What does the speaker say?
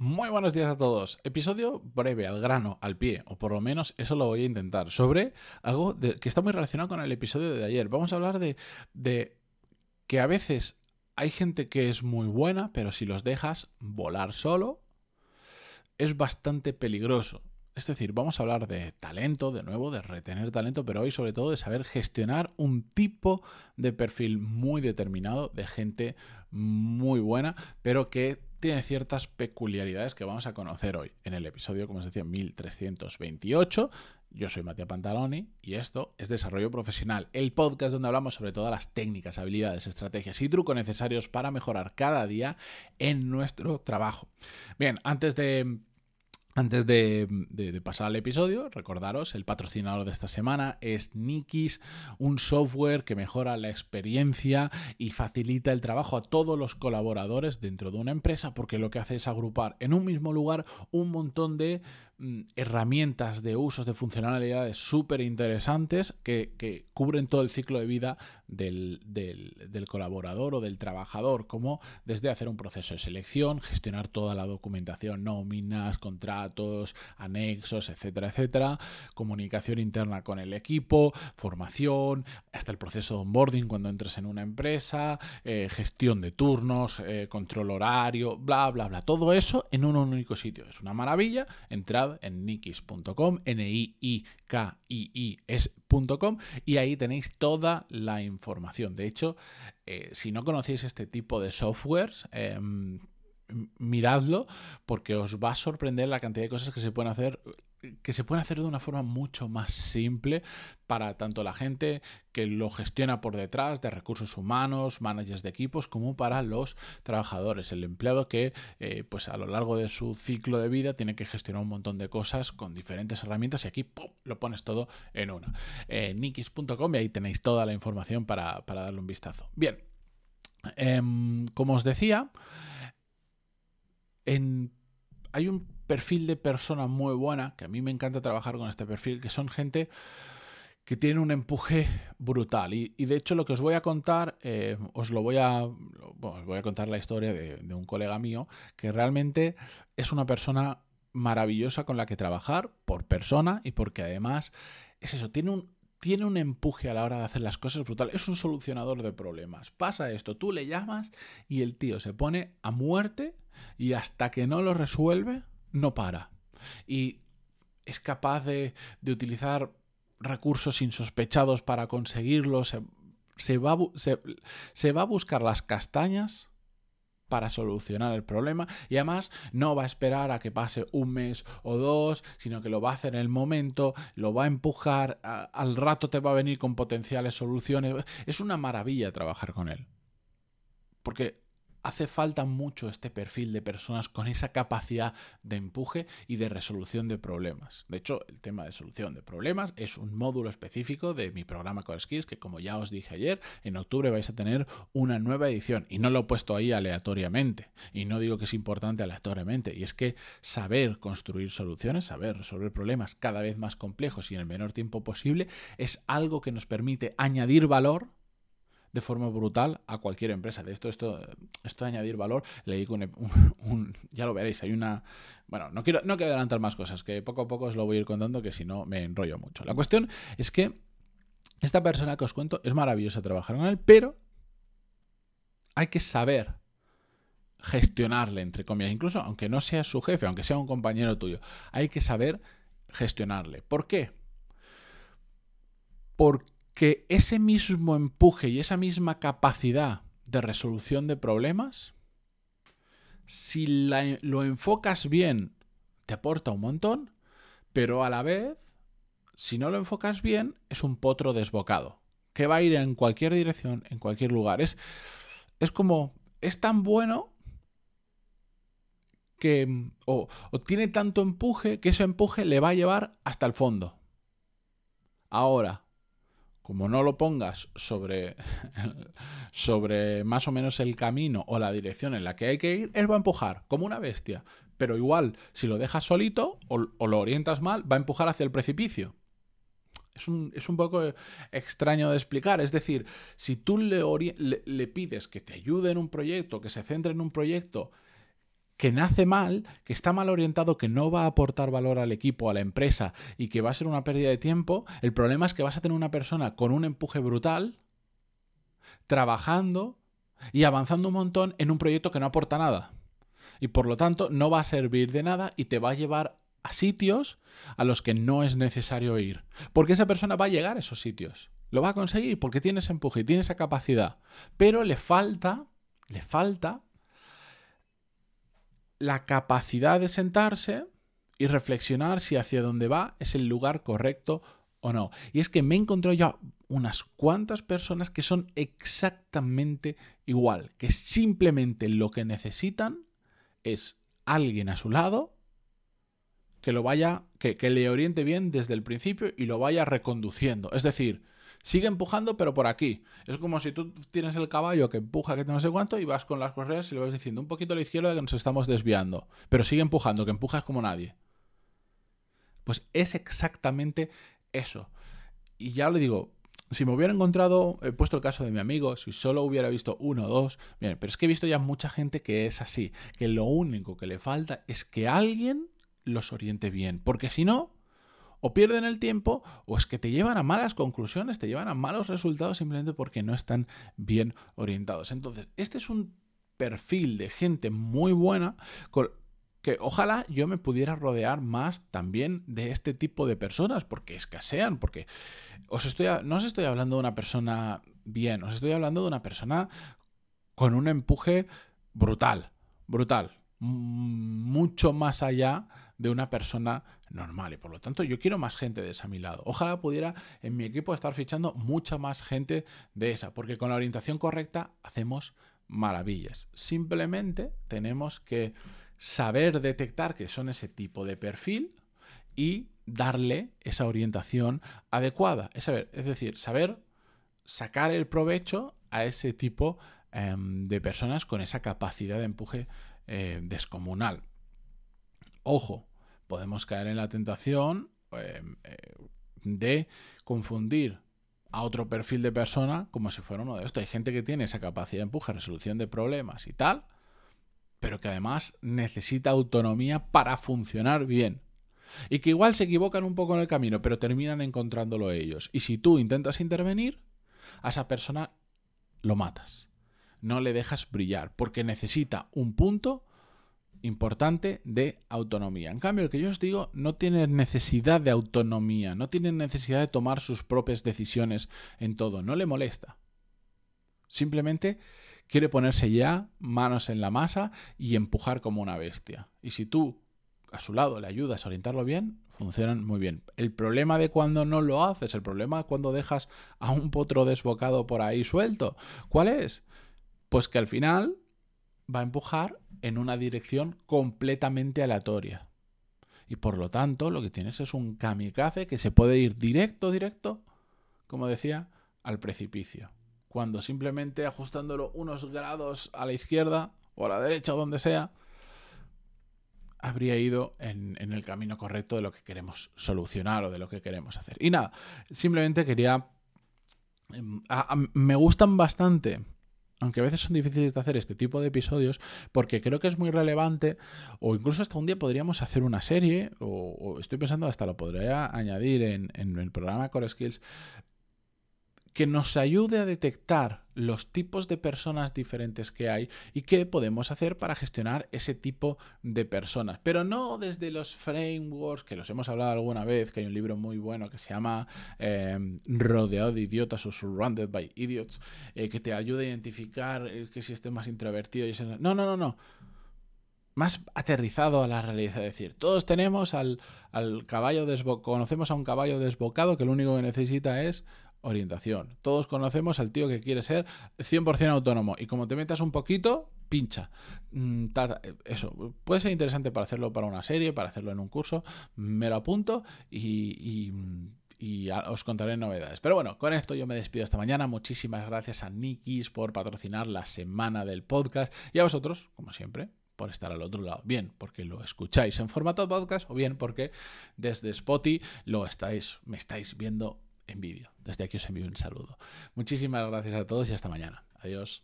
Muy buenos días a todos. Episodio breve, al grano, al pie, o por lo menos eso lo voy a intentar, sobre algo que está muy relacionado con el episodio de ayer. Vamos a hablar de, que a veces hay gente que es muy buena, pero si los dejas volar solo, es bastante peligroso. Es decir, vamos a hablar de talento, de nuevo, de retener talento, pero hoy sobre todo de saber gestionar un tipo de perfil muy determinado de gente muy buena, pero que tiene ciertas peculiaridades que vamos a conocer hoy en el episodio, como os decía, 1328. Yo soy Matías Pantaloni y esto es Desarrollo Profesional, el podcast donde hablamos sobre todas las técnicas, habilidades, estrategias y trucos necesarios para mejorar cada día en nuestro trabajo. Bien, antes de antes de, pasar al episodio, recordaros, el patrocinador de esta semana es Nikis, un software que mejora la experiencia y facilita el trabajo a todos los colaboradores dentro de una empresa porque lo que hace es agrupar en un mismo lugar un montón de herramientas de usos de funcionalidades súper interesantes que, cubren todo el ciclo de vida del, colaborador o del trabajador, como desde hacer un proceso de selección, gestionar toda la documentación, nóminas, contratos, anexos, etcétera, etcétera, comunicación interna con el equipo, formación, hasta el proceso de onboarding cuando entres en una empresa, eh, gestión de turnos, eh, control horario, bla, bla, bla. Todo eso en un único sitio. Es una maravilla. En nikis.com, n i i k i i s.com y ahí tenéis toda la información. De hecho, eh, si no conocéis este tipo de softwares, em, miradlo porque os va a sorprender la cantidad de cosas que se pueden hacer que se pueden hacer de una forma mucho más simple para tanto la gente que lo gestiona por detrás de recursos humanos, managers de equipos, como para los trabajadores, el empleado que eh, pues a lo largo de su ciclo de vida tiene que gestionar un montón de cosas con diferentes herramientas y aquí lo pones todo en una. Eh, nikis.com y ahí tenéis toda la información para, darle un vistazo. Bien, em, como os decía, en, hay un perfil de persona muy buena, que a mí me encanta trabajar con este perfil, que son gente que tiene un empuje brutal. Y, de hecho lo que os voy a contar, eh, os lo voy a, os voy a contar la historia de, de, un colega mío que realmente es una persona maravillosa con la que trabajar por persona y porque además es eso, tiene un, tiene un empuje a la hora de hacer las cosas brutal. Es un solucionador de problemas. Pasa esto, tú le llamas y el tío se pone a muerte y hasta que no lo resuelve, no para. Y es capaz de, utilizar recursos insospechados para conseguirlo. Se, va, se va a buscar las castañas para solucionar el problema y además no va a esperar a que pase un mes o dos, sino que lo va a hacer en el momento, lo va a empujar, al rato te va a venir con potenciales soluciones. Es una maravilla trabajar con él. Porque hace falta mucho este perfil de personas con esa capacidad de empuje y de resolución de problemas. De hecho, el tema de solución de problemas es un módulo específico de mi programa Core Skills que como ya os dije ayer, en octubre vais a tener una nueva edición. Y no lo he puesto ahí aleatoriamente. Y no digo que es importante aleatoriamente. Y es que saber construir soluciones, saber resolver problemas cada vez más complejos y en el menor tiempo posible es algo que nos permite añadir valor de forma brutal a cualquier empresa. De esto, esto, esto de añadir valor, le digo un, ya lo veréis, hay una... Bueno, no quiero, no quiero adelantar más cosas, que poco a poco os lo voy a ir contando, que si no me enrollo mucho. La cuestión es que esta persona que os cuento es maravillosa trabajar con él, pero hay que saber gestionarle, entre comillas, incluso aunque no sea su jefe, aunque sea un compañero tuyo, hay que saber gestionarle. ¿Por qué? Porque que ese mismo empuje y esa misma capacidad de resolución de problemas, si lo enfocas bien, te aporta un montón, pero a la vez, si no lo enfocas bien, es un potro desbocado, que va a ir en cualquier dirección, en cualquier lugar. Es, es como, es tan bueno que, o tiene tanto empuje que ese empuje le va a llevar hasta el fondo. Ahora, como no lo pongas sobre, sobre más o menos el camino o la dirección en la que hay que ir, él va a empujar como una bestia. Pero igual, si lo dejas solito o, lo orientas mal, va a empujar hacia el precipicio. Es un, es un, poco extraño de explicar. Es decir, si tú le, le, pides que te ayude en un proyecto, que se centre en un proyecto, que nace mal, que está mal orientado, que no va a aportar valor al equipo, a la empresa y que va a ser una pérdida de tiempo, el problema es que vas a tener una persona con un empuje brutal, trabajando y avanzando un montón en un proyecto que no aporta nada. Y por lo tanto no va a servir de nada y te va a llevar a sitios a los que no es necesario ir. Porque esa persona va a llegar a esos sitios. Lo va a conseguir porque tiene ese empuje, tiene esa capacidad. Pero le falta, le falta la capacidad de sentarse y reflexionar si hacia dónde va es el lugar correcto o no. Y es que me he encontrado ya unas cuantas personas que son exactamente igual, que simplemente lo que necesitan es alguien a su lado que lo vaya, que, que le oriente bien desde el principio y lo vaya reconduciendo. Es decir, Sigue empujando, pero por aquí. Es como si tú tienes el caballo que empuja, que no sé cuánto, y vas con las correas y le vas diciendo un poquito a la izquierda que nos estamos desviando. Pero sigue empujando, que empujas como nadie. Pues es exactamente eso. Y ya le digo, si me hubiera encontrado, he puesto el caso de mi amigo, si solo hubiera visto uno o dos, bien, pero es que he visto ya mucha gente que es así, que lo único que le falta es que alguien los oriente bien, porque si no, o pierden el tiempo o es que te llevan a malas conclusiones, te llevan a malos resultados simplemente porque no están bien orientados. Entonces, este es un perfil de gente muy buena que ojalá yo me pudiera rodear más también de este tipo de personas porque escasean, porque os estoy, no os estoy hablando de una persona bien, os estoy hablando de una persona con un empuje brutal, brutal, mucho más allá de una persona normal. Y por lo tanto, yo quiero más gente de esa a mi lado. Ojalá pudiera en mi equipo estar fichando mucha más gente de esa, porque con la orientación correcta hacemos maravillas. Simplemente tenemos que saber detectar que son ese tipo de perfil y darle esa orientación adecuada. Es, saber, es decir, saber sacar el provecho a ese tipo em, de personas con esa capacidad de empuje eh, descomunal. Ojo, podemos caer en la tentación eh, eh, de confundir a otro perfil de persona como si fuera uno de estos. Hay gente que tiene esa capacidad de empuje, resolución de problemas y tal, pero que además necesita autonomía para funcionar bien. Y que igual se equivocan un poco en el camino, pero terminan encontrándolo ellos. Y si tú intentas intervenir, a esa persona lo matas. No le dejas brillar, porque necesita un punto importante de autonomía. En cambio, el que yo os digo no tiene necesidad de autonomía, no tiene necesidad de tomar sus propias decisiones en todo, no le molesta. Simplemente quiere ponerse ya manos en la masa y empujar como una bestia. Y si tú a su lado le ayudas a orientarlo bien, funcionan muy bien. El problema de cuando no lo haces, el problema cuando dejas a un potro desbocado por ahí suelto, ¿cuál es? Pues que al final va a empujar en una dirección completamente aleatoria. Y por lo tanto, lo que tienes es un kamikaze que se puede ir directo, directo, como decía, al precipicio. Cuando simplemente ajustándolo unos grados a la izquierda o a la derecha o donde sea, habría ido en, en, el camino correcto de lo que queremos solucionar o de lo que queremos hacer. Y nada, simplemente quería... Em, me gustan bastante aunque a veces son difíciles de hacer este tipo de episodios, porque creo que es muy relevante, o incluso hasta un día podríamos hacer una serie, o, estoy pensando hasta lo podría añadir en, en el programa Core Skills, que nos ayude a detectar los tipos de personas diferentes que hay y qué podemos hacer para gestionar ese tipo de personas. Pero no desde los frameworks, que los hemos hablado alguna vez, que hay un libro muy bueno que se llama em, Rodeado de Idiotas o Surrounded by Idiots, eh, que te ayuda a identificar eh, que si estés más introvertido y No, no, no, no más aterrizado a la realidad. Es decir, todos tenemos al, al caballo desbocado, conocemos a un caballo desbocado que lo único que necesita es orientación. Todos conocemos al tío que quiere ser 100% autónomo y como te metas un poquito, pincha. Mm, eso, puede ser interesante para hacerlo para una serie, para hacerlo en un curso, me lo apunto y, os contaré novedades. Pero bueno, con esto yo me despido esta mañana. Muchísimas gracias a Nikis por patrocinar la semana del podcast y a vosotros, como siempre, por estar al otro lado. Bien, porque lo escucháis en formato podcast o bien porque desde Spotify lo estáis, me estáis viendo en vídeo. Desde aquí os envío un saludo. Muchísimas gracias a todos y hasta mañana. Adiós.